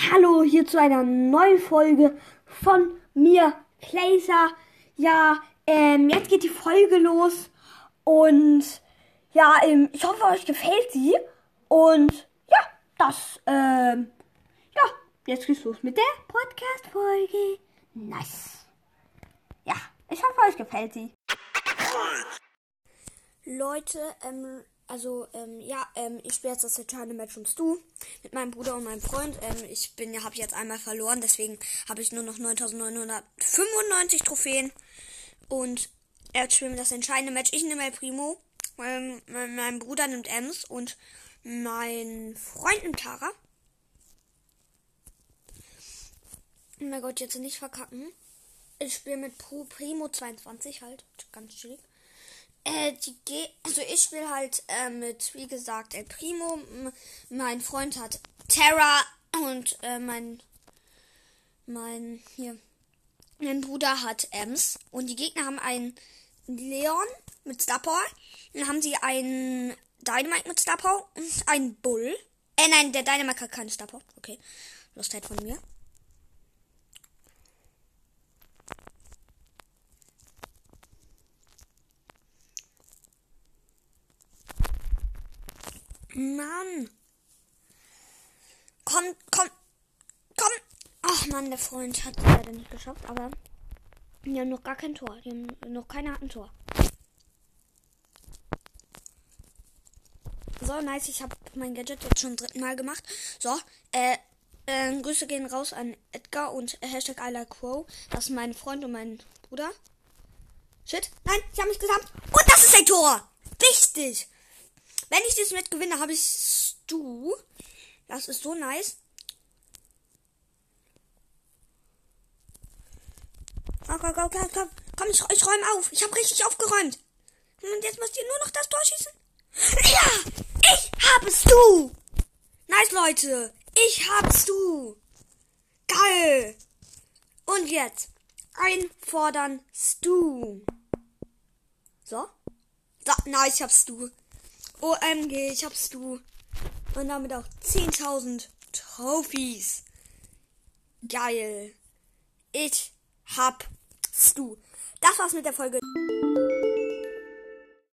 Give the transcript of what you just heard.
Hallo, hier zu einer neuen Folge von mir, Placer. Ja, ähm, jetzt geht die Folge los und ja, ähm, ich hoffe, euch gefällt sie. Und ja, das, ähm, ja, jetzt geht's los mit der Podcast-Folge. Nice. Ja, ich hoffe, euch gefällt sie. Leute, ähm, also, ähm, ja, ähm, ich spiele jetzt das entscheidende Match ums Du mit meinem Bruder und meinem Freund. Ähm, ich bin ja, habe jetzt einmal verloren, deswegen habe ich nur noch 9995 Trophäen. Und er spielt das entscheidende Match. Ich nehme El Primo, ähm, mein, mein Bruder nimmt Ems und mein Freund nimmt Tara. Oh mein Gott, jetzt nicht verkacken. Ich spiele mit Pro Primo 22 halt. Ganz chillig. Äh, die also ich spiele halt äh, mit, wie gesagt, El Primo. Mein Freund hat Terra und äh, mein mein hier mein Bruder hat Ems und die Gegner haben einen Leon mit Star. Dann haben sie einen Dynamite mit Star und einen Bull. Äh nein, der Dynamite hat keine Star. Okay, Lustheit von mir. Mann. Komm, komm, komm. Ach Mann, der Freund hat es leider nicht geschafft, aber die haben noch gar kein Tor. Die haben noch keiner hat Tor. So, nice. Ich habe mein Gadget jetzt schon dritten Mal gemacht. So, äh, äh, Grüße gehen raus an Edgar und äh, Hashtag I like Crow. Das ist mein Freund und mein Bruder. Shit. Nein, ich habe mich gesamt. Und das ist ein Tor. Wichtig. Wenn ich dieses Match gewinne, habe ich Stu. Das ist so nice. Komm, komm, komm, komm, komm. Komm, ich, ich räume auf. Ich habe richtig aufgeräumt. Und jetzt müsst ihr nur noch das Tor schießen. Ja, ich hab's du. Nice, Leute. Ich hab's du. Geil. Und jetzt einfordern Stu. So. So, nice, ich hab's du. OMG, ich hab's du. Und damit auch 10.000 Trophies. Geil. Ich hab's du. Das war's mit der Folge.